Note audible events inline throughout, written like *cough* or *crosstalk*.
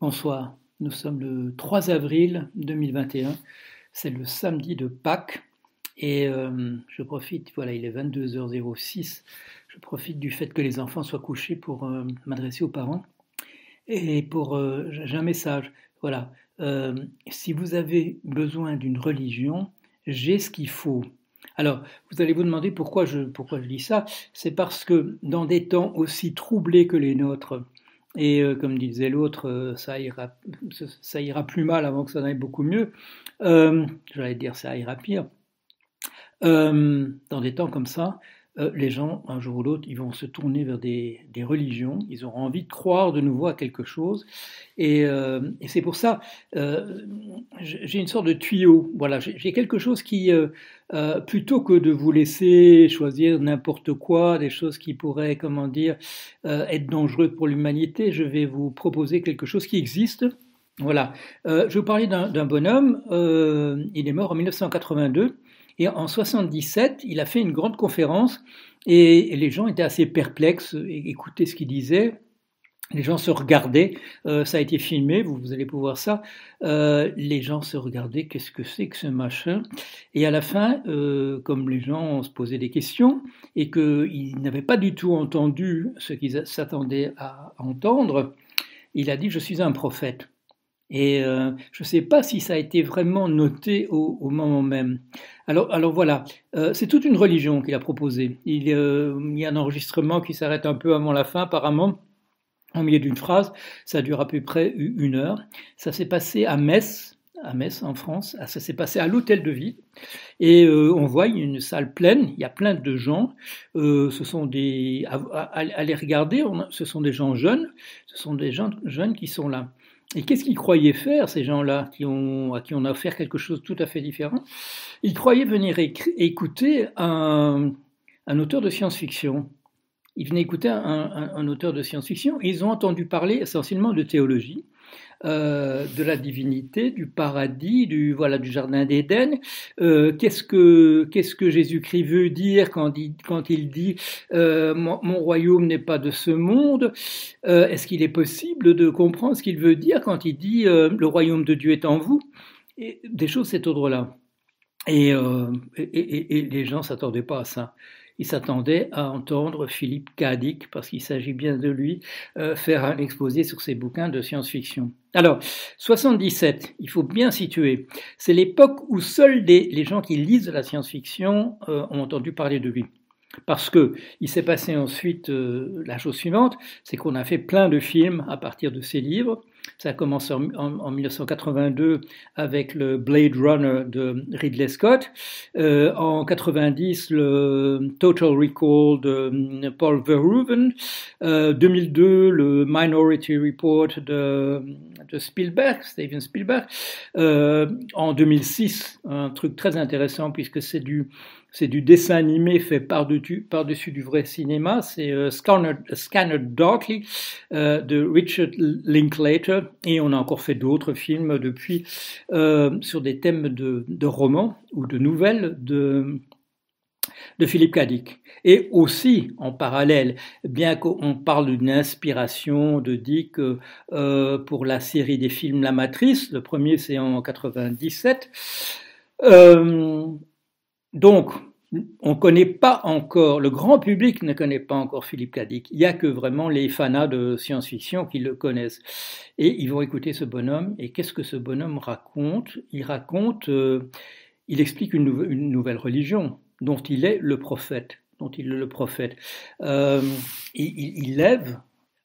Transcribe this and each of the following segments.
Bonsoir, nous sommes le 3 avril 2021, c'est le samedi de Pâques et euh, je profite, voilà, il est 22h06, je profite du fait que les enfants soient couchés pour euh, m'adresser aux parents et pour, euh, j'ai un message, voilà, si vous avez besoin d'une religion, j'ai ce qu'il faut. Alors, vous allez vous demander pourquoi je, pourquoi je dis ça. C'est parce que dans des temps aussi troublés que les nôtres, et euh, comme disait l'autre, euh, ça, ira, ça ira plus mal avant que ça n'aille beaucoup mieux. Euh, J'allais dire ça ira pire. Dans des temps comme ça, euh, les gens, un jour ou l'autre, ils vont se tourner vers des, religions, ils auront envie de croire de nouveau à quelque chose. Et, euh, c'est pour ça, euh, j'ai une sorte de tuyau. Voilà, j'ai quelque chose qui, plutôt que de vous laisser choisir n'importe quoi, des choses qui pourraient, comment dire, être dangereuses pour l'humanité, je vais vous proposer quelque chose qui existe. Voilà, je vous parler d'un bonhomme, il est mort en 1982. Et en 77, il a fait une grande conférence et les gens étaient assez perplexes, écoutaient ce qu'il disait. Les gens se regardaient, euh, ça a été filmé, vous, allez pouvoir ça. Euh, les gens se regardaient, qu'est-ce que c'est que ce machin? Et à la fin, euh, comme les gens se posaient des questions et qu'ils n'avaient pas du tout entendu ce qu'ils s'attendaient à entendre, il a dit Je suis un prophète. Et euh, je ne sais pas si ça a été vraiment noté au, moment même. Alors, alors voilà, euh, c'est toute une religion qu'il a proposée. Il, euh, il, y a un enregistrement qui s'arrête un peu avant la fin, apparemment, au milieu d'une phrase. Ça dure à peu près une heure. Ça s'est passé à Metz, à Metz en France. Ah, ça s'est passé à l'hôtel de ville. Et euh, on voit une salle pleine, il y a plein de gens. Euh, ce sont des, à, à, regarder, ce sont des gens jeunes. Ce sont des gens jeunes qui sont là. Et qu'est-ce qu'ils croyaient faire, ces gens-là, à qui on a offert quelque chose de tout à fait différent? Ils croyaient venir écouter un, auteur de science-fiction. Ils venaient écouter un, auteur de science-fiction. Ils ont entendu parler essentiellement de théologie. Euh, de la divinité, du paradis, du voilà du jardin d'Éden. Euh, qu'est-ce que qu'est-ce que Jésus-Christ veut dire quand il, quand il dit euh, mon, royaume n'est pas de ce monde? Est-ce qu'il est possible de comprendre ce qu'il veut dire quand il dit le royaume de Dieu est en vous? Et Des choses cet ordre-là. Et, et, et, les gens s'attendaient pas à ça il s'attendait à entendre Philippe Cadic, parce qu'il s'agit bien de lui, euh, faire un exposé sur ses bouquins de science-fiction. Alors, 77, il faut bien situer, c'est l'époque où seuls les gens qui lisent la science-fiction euh, ont entendu parler de lui. Parce que il s'est passé ensuite euh, la chose suivante, c'est qu'on a fait plein de films à partir de ces livres. Ça a commencé en, en, 1982 avec le Blade Runner de Ridley Scott. Euh, en 90, le Total Recall de Paul Verhoeven. Euh, 2002, le Minority Report de, de Spielberg, Steven Spielberg. Euh, en 2006, un truc très intéressant puisque c'est du c'est du dessin animé fait par-dessus par du vrai cinéma. C'est euh, Scanner, Darkly euh, de Richard Linklater. Et on a encore fait d'autres films depuis euh, sur des thèmes de, de, romans ou de nouvelles de, de Philippe Cadic. Et aussi, en parallèle, bien qu'on parle d'une inspiration de Dick euh, pour la série des films La Matrice, le premier c'est en 97, euh, donc, on ne connaît pas encore, le grand public ne connaît pas encore Philippe Cadic. Il n'y a que vraiment les fanats de science-fiction qui le connaissent. Et ils vont écouter ce bonhomme. Et qu'est-ce que ce bonhomme raconte? Il raconte, euh, il explique une, nouvelle religion dont il est le prophète. Dont il est le prophète. Euh, il, lève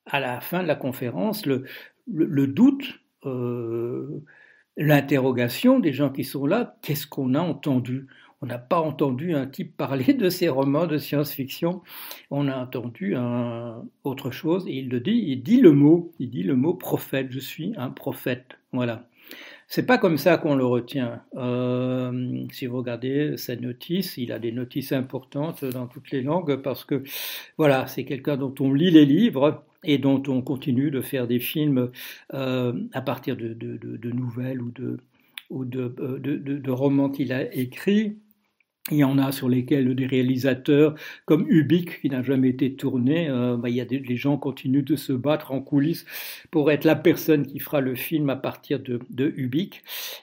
à la fin de la conférence le, doute. Euh, l'interrogation des gens qui sont là, qu'est-ce qu'on a entendu? On n'a pas entendu un type parler de ses romans de science-fiction. On a entendu autre chose et il le dit. Il dit le mot. Il dit le mot prophète. Je suis un prophète. Voilà. C'est pas comme ça qu'on le retient. Euh, si vous regardez sa notice, il a des notices importantes dans toutes les langues parce que voilà, c'est quelqu'un dont on lit les livres et dont on continue de faire des films euh, à partir de, nouvelles ou de ou de, euh, de, romans qu'il a écrits Il y en a sur lesquels des réalisateurs comme Ubik, qui n'a jamais été tourné, euh, bah, il y a des, les gens continuent de se battre en coulisses pour être la personne qui fera le film à partir de, de.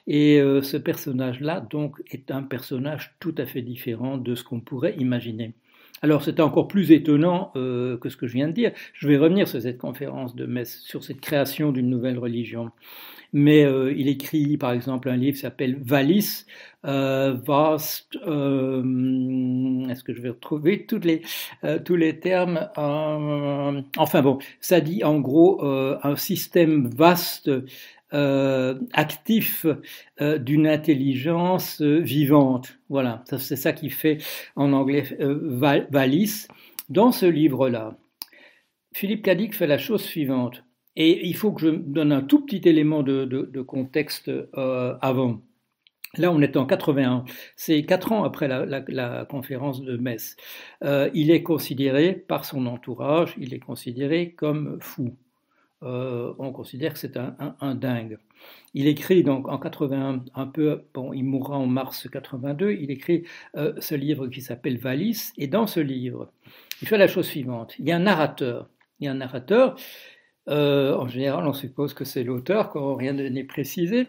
Et euh, ce personnage-là, donc, est un personnage tout à fait différent de ce qu'on pourrait imaginer. Alors c'est encore plus étonnant euh, que ce que je viens de dire. Je vais revenir sur cette conférence de Metz, sur cette création d'une nouvelle religion mais euh, il écrit par exemple un livre qui s'appelle Valis, euh, Vast, euh, est-ce que je vais retrouver toutes les, euh, tous les termes euh, Enfin bon, ça dit en gros un système vaste. Actif d'une intelligence vivante. Voilà, c'est ça qui fait en anglais Valis. Dans ce livre-là, Philippe Cadic fait la chose suivante. Et il faut que je donne un tout petit élément de, contexte euh, avant. Là, on est en 81. C'est quatre ans après la, conférence de Metz. Euh, il est considéré par son entourage, il est considéré comme fou. Euh, on considère que c'est un, dingue. Il écrit donc en 81, un peu, bon, il mourra en mars 82, il écrit euh, ce livre qui s'appelle Valis, et dans ce livre, il fait la chose suivante. Il y a un narrateur. Il y a un narrateur euh, en général, on suppose que c'est l'auteur quand rien n'est précisé.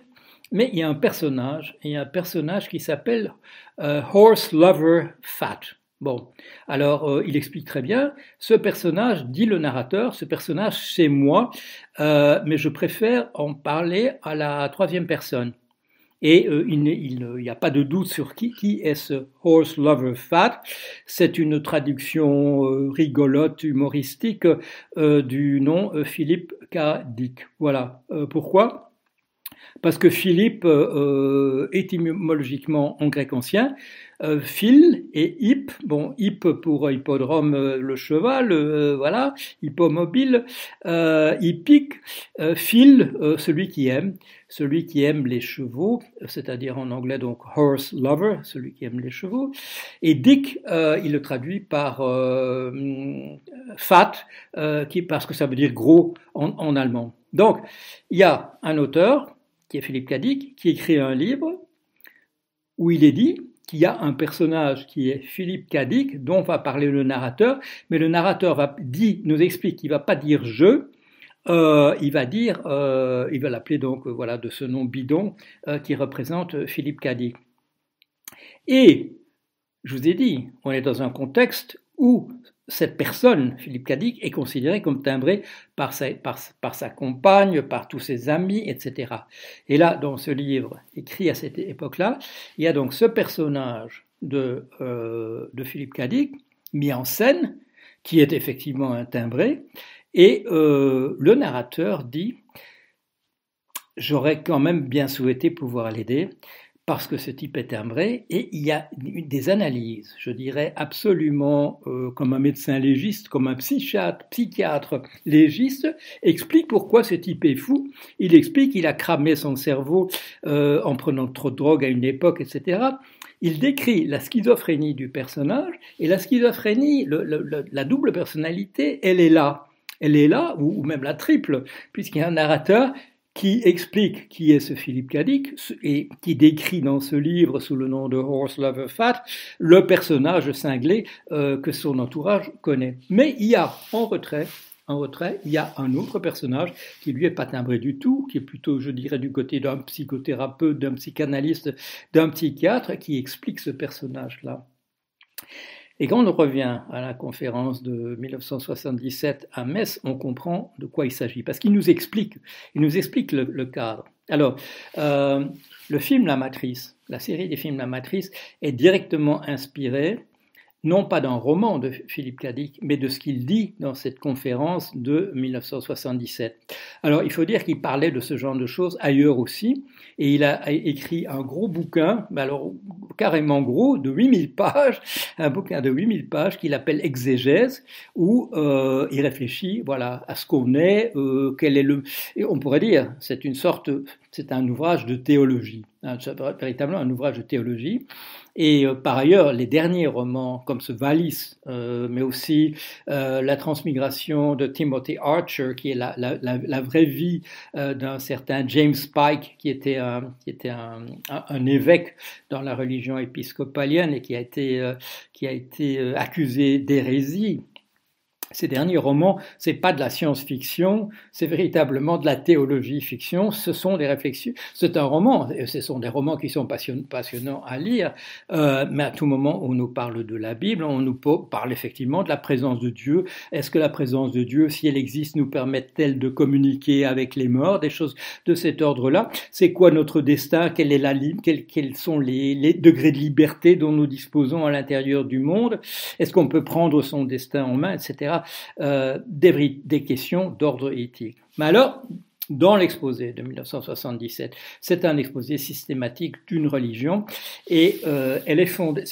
Mais il y a un personnage, il y a un personnage qui s'appelle Horse Lover Fat. Bon, alors euh, il explique très bien, ce personnage, dit le narrateur, ce personnage c'est moi, euh, mais je préfère en parler à la troisième personne. Et euh, il n'y a pas de doute sur qui, qui est ce Horse Lover Fat. C'est une traduction rigolote, humoristique du nom Philippe K. Dick. Voilà. Pourquoi? Parce que Philippe, étymologiquement en grec ancien, euh, Phil et hip, bon, hip pour hippodrome, euh, le cheval, euh, voilà, hippomobile, euh, hippique, euh, Phil, celui qui aime, celui qui aime les chevaux, c'est-à-dire en anglais donc horse lover, celui qui aime les chevaux, et Dick, il le traduit par fat, qui, parce que ça veut dire gros en, en allemand. Donc, il y a un auteur, qui est Philippe Cadic, qui écrit un livre où il est dit qu'il y a un personnage qui est Philippe Cadic, dont va parler le narrateur, mais le narrateur va dit, nous explique qu'il va pas dire je, euh, il va dire, euh, il va l'appeler donc voilà de ce nom bidon euh, qui représente Philippe Cadic. Et je vous ai dit, on est dans un contexte où cette personne, Philippe Cadic, est considéré comme timbré par sa, compagne, par tous ses amis, etc. Et là, dans ce livre, écrit à cette époque-là, il y a donc ce personnage de, euh, Philippe Cadic, mis en scène, qui est effectivement un timbré, et euh, le narrateur dit, j'aurais quand même bien souhaité pouvoir l'aider, parce que ce type est timbré, et il y a des analyses, je dirais absolument euh, comme un médecin légiste, comme un psychiatre, psychiatre légiste, explique pourquoi ce type est fou. Il explique qu'il a cramé son cerveau euh, en prenant trop de drogue à une époque, etc. Il décrit la schizophrénie du personnage, et la schizophrénie, la double personnalité, elle est là elle est là, ou, même la triple, puisqu'il y a un narrateur qui explique qui est ce Philippe Cadic et qui décrit dans ce livre sous le nom de Horse Lover Fat le personnage cinglé euh, que son entourage connaît. Mais il y a en retrait, en retrait, il y a un autre personnage qui lui est pas timbré du tout, qui est plutôt, je dirais, du côté d'un psychothérapeute, d'un psychanalyste, d'un psychiatre qui explique ce personnage-là. Et quand on revient à la conférence de 1977 à Metz, on comprend de quoi il s'agit, parce qu'il nous explique, il nous explique le, cadre. Alors, euh, le film La Matrice, la série des films La Matrice, est directement inspirée non pas d'un roman de Philippe Cadic, mais de ce qu'il dit dans cette conférence de 1977. Alors, il faut dire qu'il parlait de ce genre de choses ailleurs aussi, et il a écrit un gros bouquin, alors carrément gros, de 8000 *laughs* pages, un bouquin de 8000 pages qu'il appelle Exégèse, où euh, il réfléchit, voilà, à ce qu'on est, euh, quel est le, et on pourrait dire, c'est une sorte, c'est un ouvrage de théologie, hein, véritablement un ouvrage de théologie. Et euh, par ailleurs, les derniers romans, comme ce Valis, mais aussi la transmigration de Timothy Archer, qui est la, la, la, vraie vie d'un certain James Pike, qui était, un, qui était un, un, évêque dans la religion épiscopalienne et qui a été, qui a été accusé d'hérésie ces derniers romans, c'est pas de la science-fiction, c'est véritablement de la théologie-fiction. Ce sont des réflexions. C'est un roman. Ce sont des romans qui sont passionnants à lire. Euh, mais à tout moment, on nous parle de la Bible, on nous parle effectivement de la présence de Dieu. Est-ce que la présence de Dieu, si elle existe, nous permet-elle de communiquer avec les morts, des choses de cet ordre-là? C'est quoi notre destin? Quelle est la quels, sont les degrés de liberté dont nous disposons à l'intérieur du monde? Est-ce qu'on peut prendre son destin en main, etc. Euh, des, questions d'ordre éthique. Mais alors, dans l'exposé de 1977. C'est un exposé systématique d'une religion et euh, elle est fondée,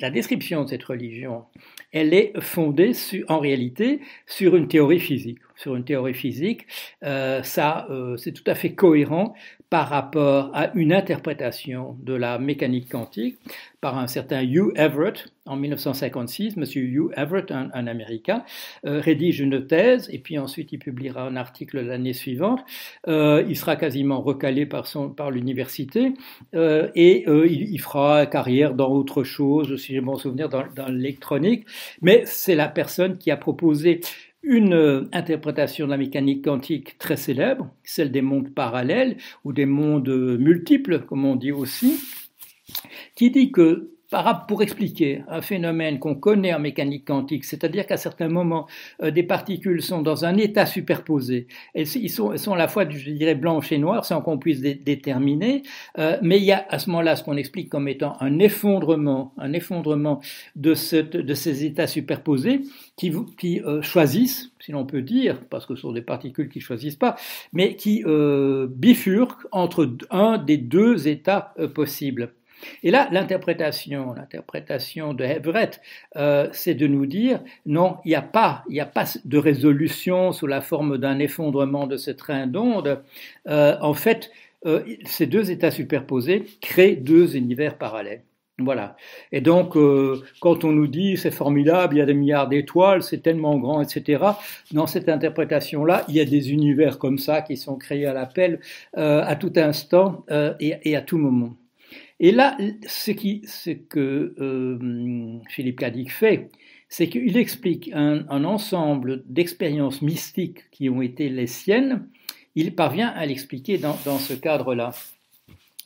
la description de cette religion, elle est fondée en réalité sur une théorie physique. Sur une théorie physique, euh, ça, c'est tout à fait cohérent par rapport à une interprétation de la mécanique quantique par un certain Hugh Everett en 1956. Monsieur Hugh Everett, un, Américain, euh, rédige une thèse et puis ensuite il publiera un article l'année suivante. Euh, il sera quasiment recalé par, son, par l'université euh, et il, il, fera carrière dans autre chose, si j'ai bon souvenir, dans, dans l'électronique. Mais c'est la personne qui a proposé une euh, interprétation de la mécanique quantique très célèbre, celle des mondes parallèles ou des mondes multiples, comme on dit aussi, qui dit que pour expliquer un phénomène qu'on connaît en mécanique quantique, c'est-à-dire qu'à certains moments, euh, des particules sont dans un état superposé. Elles, sont, sont à la fois, je dirais, blanches et noires, sans qu'on puisse déterminer, euh, mais il y a à ce moment-là ce qu'on explique comme étant un effondrement, un effondrement de, ces états superposés qui, euh, choisissent, si l'on peut dire, parce que ce sont des particules qui choisissent pas, mais qui bifurquent entre un des deux états possibles. Et là, l'interprétation, l'interprétation de Everett, euh, c'est de nous dire non, il n'y a pas, il a pas de résolution sous la forme d'un effondrement de ce train d'onde. Euh, en fait, euh, ces deux états superposés créent deux univers parallèles. Voilà. Et donc, quand on nous dit c'est formidable, il y a des milliards d'étoiles, c'est tellement grand, etc. Dans cette interprétation-là, il y a des univers comme ça qui sont créés à l'appel à tout instant et, à tout moment. Et là, ce, qui, ce que euh, Philippe Cadic fait, c'est qu'il explique un, ensemble d'expériences mystiques qui ont été les siennes. Il parvient à l'expliquer dans, ce cadre-là.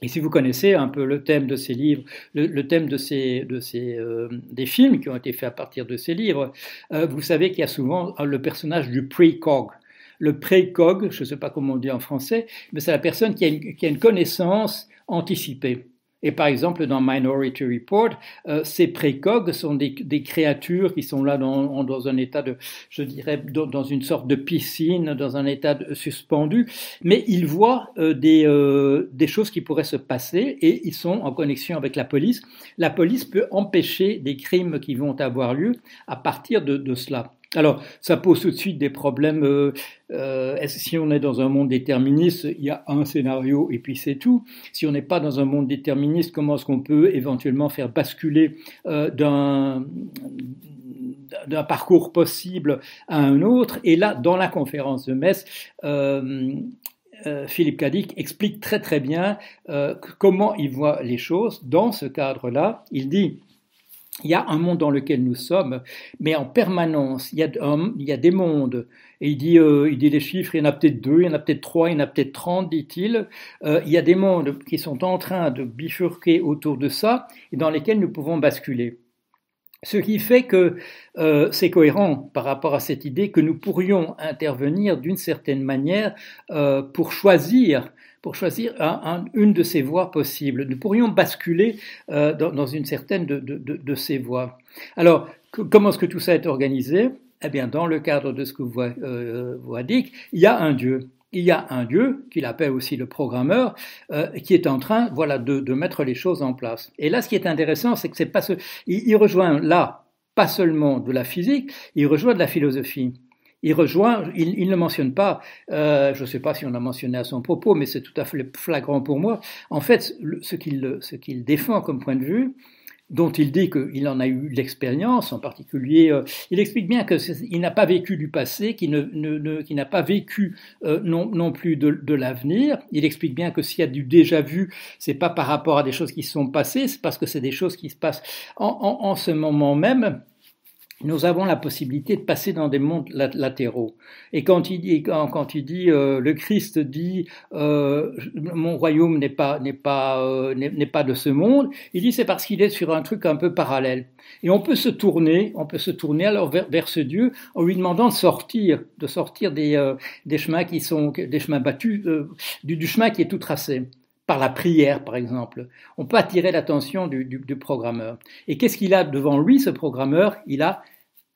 Et si vous connaissez un peu le thème de ces livres, le, thème de ces, de euh, des films qui ont été faits à partir de ces livres, euh, vous savez qu'il y a souvent le personnage du précog. Le précog, je ne sais pas comment on dit en français, mais c'est la personne qui a qui a une connaissance anticipée. Et par exemple, dans Minority Report, euh, ces précogs sont des, créatures qui sont là dans, un état de, je dirais, dans, une sorte de piscine, dans un état suspendu, mais ils voient euh, des, euh, des choses qui pourraient se passer et ils sont en connexion avec la police. La police peut empêcher des crimes qui vont avoir lieu à partir de cela. Alors, ça pose tout de suite des problèmes. Euh, euh, si on est dans un monde déterministe, il y a un scénario et puis c'est tout. Si on n'est pas dans un monde déterministe, comment est-ce qu'on peut éventuellement faire basculer euh, d'un parcours possible à un autre? Et là, dans la conférence de Metz, Philippe Cadic explique très très bien comment il voit les choses dans ce cadre-là. Il dit il y a un monde dans lequel nous sommes, mais en permanence, il y a, il y a des mondes. Et il dit, euh, il dit les chiffres, il y en a peut-être deux, il y en a peut-être trois, il y en a peut-être trente, dit-il. Euh, il y a des mondes qui sont en train de bifurquer autour de ça et dans lesquels nous pouvons basculer. Ce qui fait que euh, c'est cohérent par rapport à cette idée que nous pourrions intervenir d'une certaine manière euh, pour choisir pour choisir une de ces voies possibles. Nous pourrions basculer euh, dans, une certaine de, ces voies. Alors, comment est-ce que tout ça est organisé? Eh bien, dans le cadre de ce que vous, euh, vous il y a un Dieu. Il y a un Dieu, qu'il appelle aussi le programmeur, euh, qui est en train, voilà, de, mettre les choses en place. Et là, ce qui est intéressant, c'est que c'est pas ce, il rejoint là pas seulement de la physique, il rejoint de la philosophie il rejoint, il, ne mentionne pas, euh, je ne sais pas si on a mentionné à son propos, mais c'est tout à fait flagrant pour moi. En fait, ce qu'il défend comme point de vue, dont il dit qu'il en a eu l'expérience, en particulier, euh, il explique bien qu'il n'a pas vécu du passé, qu'il n'a pas vécu euh, non, non, plus de, l'avenir. Il explique bien que s'il y a du déjà vu, c'est pas par rapport à des choses qui sont passées, c'est parce que c'est des choses qui se passent en, en, en ce moment même nous avons la possibilité de passer dans des mondes latéraux. Et quand il dit, quand, il dit euh, le Christ dit euh, mon royaume n'est pas n'est pas euh, n'est pas de ce monde, il dit c'est parce qu'il est sur un truc un peu parallèle. Et on peut se tourner, on peut se tourner alors vers, ce Dieu en lui demandant de sortir, de sortir des euh, des chemins qui sont des chemins battus, euh, du, du chemin qui est tout tracé par la prière, par exemple. On peut attirer l'attention du, programmeur. Et qu'est-ce qu'il a devant lui, ce programmeur? Il a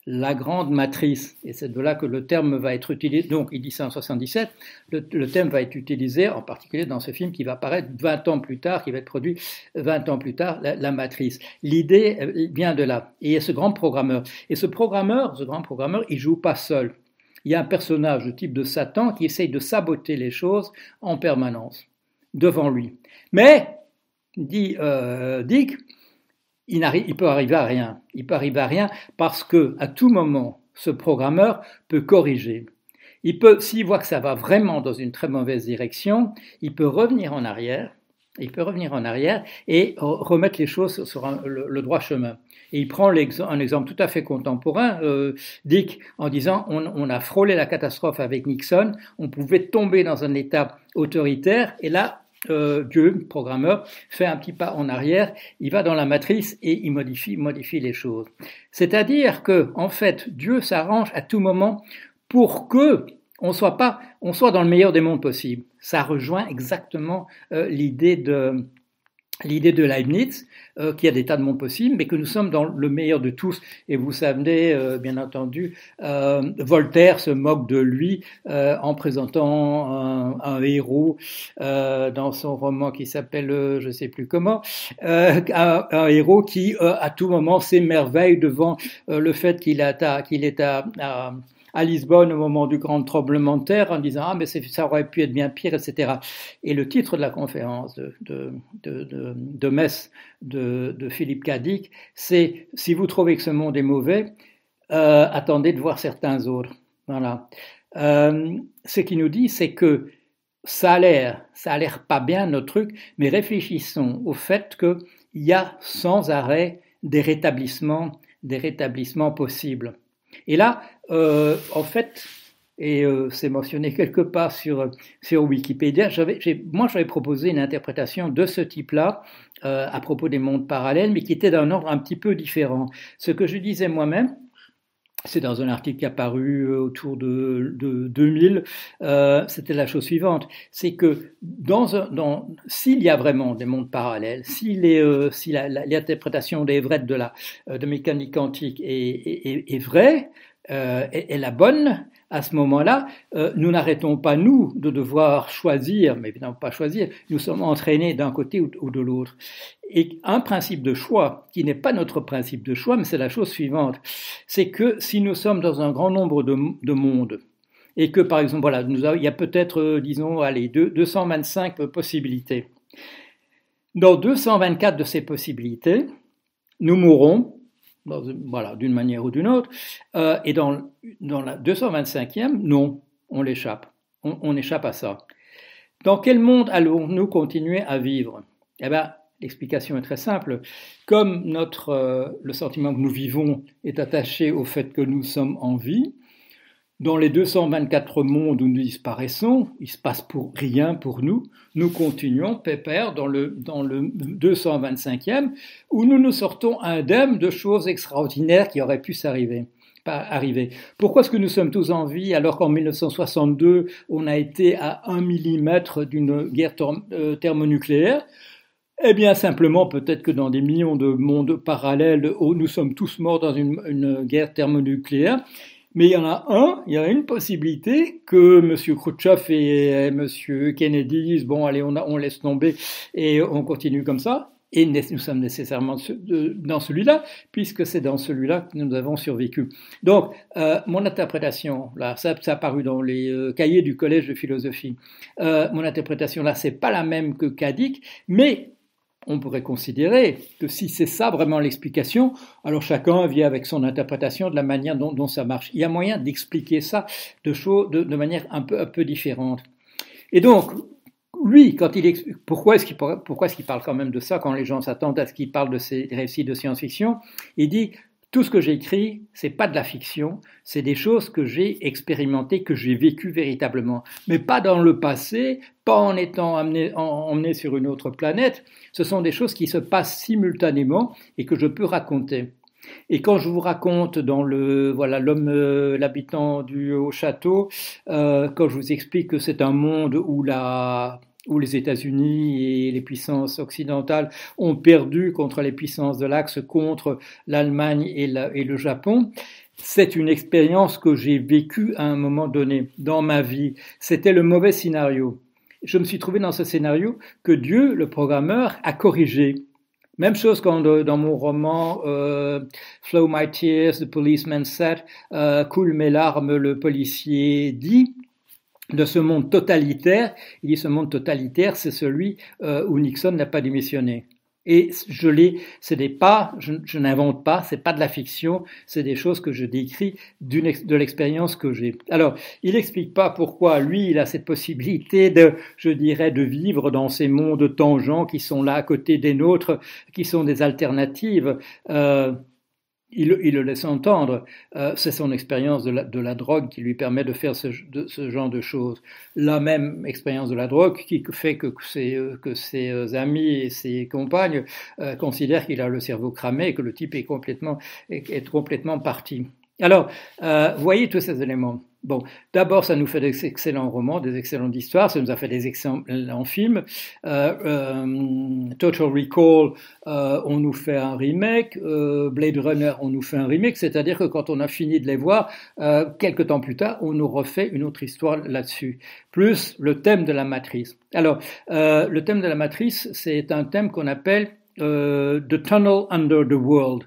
la grande matrice. Et c'est de là que le terme va être utilisé. Donc, il dit ça en 77. Le, le, terme va être utilisé, en particulier dans ce film qui va apparaître 20 ans plus tard, qui va être produit 20 ans plus tard, la, matrice. L'idée vient de là. Et il y a ce grand programmeur. Et ce programmeur, ce grand programmeur, il joue pas seul. Il y a un personnage de type de Satan qui essaye de saboter les choses en permanence devant lui. Mais, dit euh, Dick, il, peut arriver à rien. Il peut arriver à rien parce que à tout moment, ce programmeur peut corriger. Il peut, s'il voit que ça va vraiment dans une très mauvaise direction, il peut revenir en arrière. Il peut revenir en arrière et remettre les choses sur le, droit chemin. Et il prend un exemple tout à fait contemporain, euh, Dick, en disant on a frôlé la catastrophe avec Nixon, on pouvait tomber dans un État autoritaire, et là, euh, Dieu, programmeur, fait un petit pas en arrière, il va dans la matrice et il modifie, modifie les choses. C'est-à-dire que, en fait, Dieu s'arrange à tout moment pour que on soit pas, on soit dans le meilleur des mondes possibles. Ça rejoint exactement euh, l'idée de l'idée de Leibniz, euh, qu'il y a des tas de mondes possibles, mais que nous sommes dans le meilleur de tous. Et vous savez, euh, bien entendu, euh, Voltaire se moque de lui euh, en présentant un, un héros euh, dans son roman qui s'appelle, je sais plus comment, un, un, héros qui à tout moment s'émerveille devant le fait qu'il qu'il est à, à à Lisbonne au moment du grand tremblement de terre en disant ah mais ça aurait pu être bien pire etc et le titre de la conférence de, de, de, de Metz de, de Philippe Cadic c'est si vous trouvez que ce monde est mauvais euh, attendez de voir certains autres voilà. Euh, ce qui nous dit c'est que ça a l'air ça a l'air pas bien notre truc mais réfléchissons au fait que il y a sans arrêt des rétablissements des rétablissements possibles. Et là, euh, en fait, et euh, c'est mentionné quelque part sur, sur Wikipédia, moi j'avais proposé une interprétation de ce type-là euh, à propos des mondes parallèles, mais qui était d'un ordre un petit peu différent. Ce que je disais moi-même, c'est dans un article qui a paru euh, autour de, de 2000, euh, c'était la chose suivante, c'est que dans, dans s'il y a vraiment des mondes parallèles, si, les, euh, si l'interprétation des de la de mécanique quantique est, est, est vraie, euh, est, la bonne, à ce moment-là, euh, nous n'arrêtons pas, nous, de devoir choisir, mais évidemment pas choisir, nous sommes entraînés d'un côté ou, de l'autre. Et un principe de choix, qui n'est pas notre principe de choix, mais c'est la chose suivante, c'est que si nous sommes dans un grand nombre de, de mondes, et que par exemple, voilà, il y a peut-être, euh, disons, allez, deux, 225 possibilités. Dans 224 de ces possibilités, nous mourrons voilà, d'une manière ou d'une autre. Euh, et dans, la 225e, non, on l'échappe. On, on, échappe à ça. Dans quel monde allons-nous continuer à vivre? Eh bien, l'explication est très simple. Comme notre, euh, le sentiment que nous vivons est attaché au fait que nous sommes en vie, dans les 224 mondes où nous disparaissons, il se passe pour rien pour nous. Nous continuons pépère dans le, dans le 225e où nous nous sortons indemnes de choses extraordinaires qui auraient pu s'arriver. Arriver. Pourquoi est-ce que nous sommes tous en vie alors qu'en 1962 on a été à un millimètre d'une guerre euh, thermonucléaire? Eh bien, simplement, peut-être que dans des millions de mondes parallèles où nous sommes tous morts dans une, une guerre thermonucléaire, mais il y en a un, il y a une possibilité que M. Khrouchtchev et M. Kennedy disent bon, allez, on, laisse tomber et on continue comme ça. Et nous sommes nécessairement dans celui-là, puisque c'est dans celui-là que nous avons survécu. Donc, euh, mon interprétation, là, ça, ça a paru dans les euh, cahiers du Collège de philosophie. Euh, mon interprétation, là, c'est pas la même que Kadik, mais on pourrait considérer que si c'est ça vraiment l'explication, alors chacun vient avec son interprétation de la manière dont, ça marche. Il y a moyen d'expliquer ça de, de, manière un peu, un peu différente. Et donc, lui, quand il explique, pourquoi est-ce qu'il pourquoi est-ce qu'il parle quand même de ça quand les gens s'attendent à ce qu'il parle de ses récits de science-fiction? Il dit tout ce que j'écris, c'est pas de la fiction, c'est des choses que j'ai expérimentées, que j'ai vécues véritablement, mais pas dans le passé, pas en étant emmené, sur une autre planète. Ce sont des choses qui se passent simultanément et que je peux raconter. Et quand je vous raconte dans le voilà l'homme euh, l'habitant du haut château, euh, quand je vous explique que c'est un monde où la où les États-Unis et les puissances occidentales ont perdu contre les puissances de l'Axe, contre l'Allemagne et, le Japon. C'est une expérience que j'ai vécue à un moment donné dans ma vie. C'était le mauvais scénario. Je me suis trouvé dans ce scénario que Dieu, le programmeur, a corrigé. Même chose quand dans mon roman euh, Flow My Tears, The Policeman Said, euh, Coule mes larmes, le policier dit de ce monde totalitaire. Il dit ce monde totalitaire, c'est celui euh, où Nixon n'a pas démissionné. Et je l'ai, ce n'est pas, je, n'invente pas, c'est pas de la fiction, c'est des choses que je décris de l'expérience que j'ai. Alors, il n'explique pas pourquoi lui, il a cette possibilité de, je dirais, de vivre dans ces mondes tangents qui sont là à côté des nôtres, qui sont des alternatives. Euh, il, le laisse entendre. Euh, c'est son expérience de la, drogue qui lui permet de faire ce, genre de choses. La même expérience de la drogue qui fait que ses, ses euh, amis et ses compagnes euh, considèrent qu'il a le cerveau cramé et que le type est complètement parti. Alors, voyez tous ces éléments. Bon, d'abord, ça nous fait des excellents romans, des excellentes histoires, ça nous a fait des excellents films. Euh, euh, Total Recall, euh, on nous fait un remake. Blade Runner, on nous fait un remake. C'est-à-dire que quand on a fini de les voir, quelques temps plus tard, on nous refait une autre histoire là-dessus. Plus le thème de la matrice. Alors, le thème de la matrice, c'est un thème qu'on appelle The Tunnel Under the World.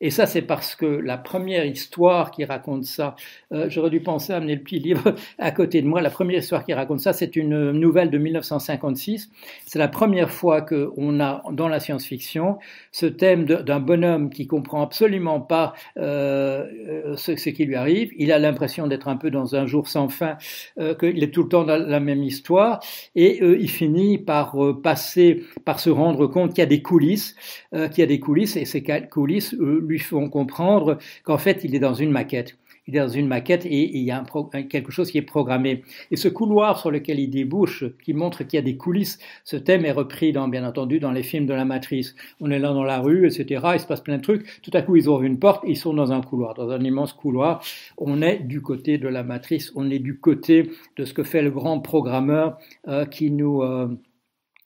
Et ça, c'est parce que la première histoire qui raconte ça, euh, j'aurais dû penser à amener le petit livre *laughs* à côté de moi. La première histoire qui raconte ça, c'est une nouvelle de 1956. C'est la première fois qu'on a dans la science-fiction ce thème d'un bonhomme qui comprend absolument pas euh, euh, ce, qui lui arrive. Il a l'impression d'être un peu dans un jour sans fin, euh, qu'il est tout le temps dans la même histoire, et euh, il finit par passer, par se rendre compte qu'il y a des coulisses, qu'il y a des coulisses, et ces coulisses lui font comprendre qu'en fait, il est dans une maquette. Il est dans une maquette et, il y a quelque chose qui est programmé. Et ce couloir sur lequel il débouche, qui montre qu'il y a des coulisses, ce thème est repris, dans, bien entendu, dans les films de la Matrice. On est là dans la rue, etc. Il se passe plein de trucs. Tout à coup, ils ouvrent une porte, ils sont dans un couloir, dans un immense couloir. On est du côté de la Matrice, on est du côté de ce que fait le grand programmeur euh. Euh,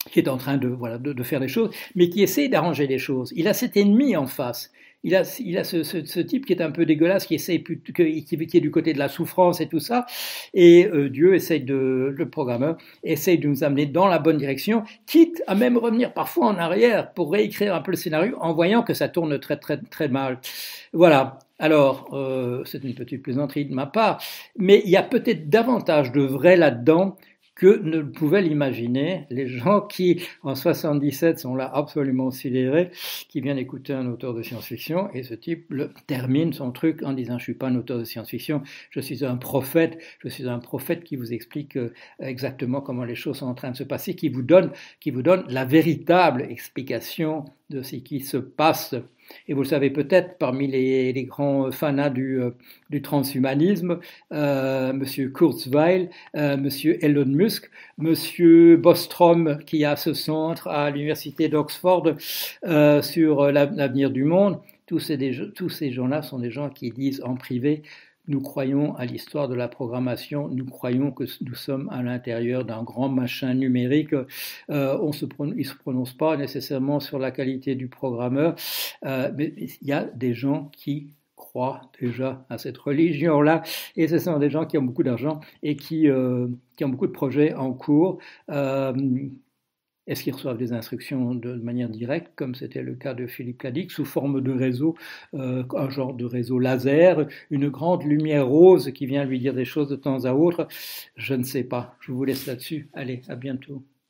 qui est en train de, de, faire des choses, mais qui essaie d'arranger les choses. Il a cet ennemi en face il a, il a ce, ce, ce, type qui est un peu dégueulasse, qui essaie qui, qui, est du côté de la souffrance et tout ça, et euh, Dieu essaye de, le programmeur essaye de nous amener dans la bonne direction, quitte à même revenir parfois en arrière pour réécrire un peu le scénario en voyant que ça tourne très très très mal. Voilà. Alors, euh, c'est une petite plaisanterie de ma part, mais il y a peut-être davantage de vrai là-dedans que ne pouvaient l'imaginer. Les gens qui, en 77, sont là absolument sidérés, qui viennent écouter un auteur de science-fiction, et ce type le, termine son truc en disant, je suis pas un auteur de science-fiction, je suis un prophète, je suis un prophète qui vous explique euh, exactement comment les choses sont en train de se passer, qui vous donne, qui vous donne la véritable explication de ce qui se passe et vous le savez peut-être, parmi les, grands fanats du, euh, transhumanisme, euh, Monsieur Kurzweil, euh, Monsieur Elon Musk, Monsieur Bostrom, qui a ce centre à l'université d'Oxford euh, sur l'avenir du monde, tous ces gens-là sont des gens qui disent en privé nous croyons à l'histoire de la programmation, nous croyons que nous sommes à l'intérieur d'un grand machin numérique. Euh, on se il ne se prononce pas nécessairement sur la qualité du programmeur, euh, mais il y a des gens qui croient déjà à cette religion-là, et ce sont des gens qui ont beaucoup d'argent et qui, euh, qui, ont beaucoup de projets en cours. Est-ce qu'ils reçoivent des instructions de manière directe, comme c'était le cas de Philippe Cadic, sous forme de réseau, euh, un genre de réseau laser, une grande lumière rose qui vient lui dire des choses de temps à autre? Je ne sais pas. Je vous laisse là-dessus. Allez, à bientôt.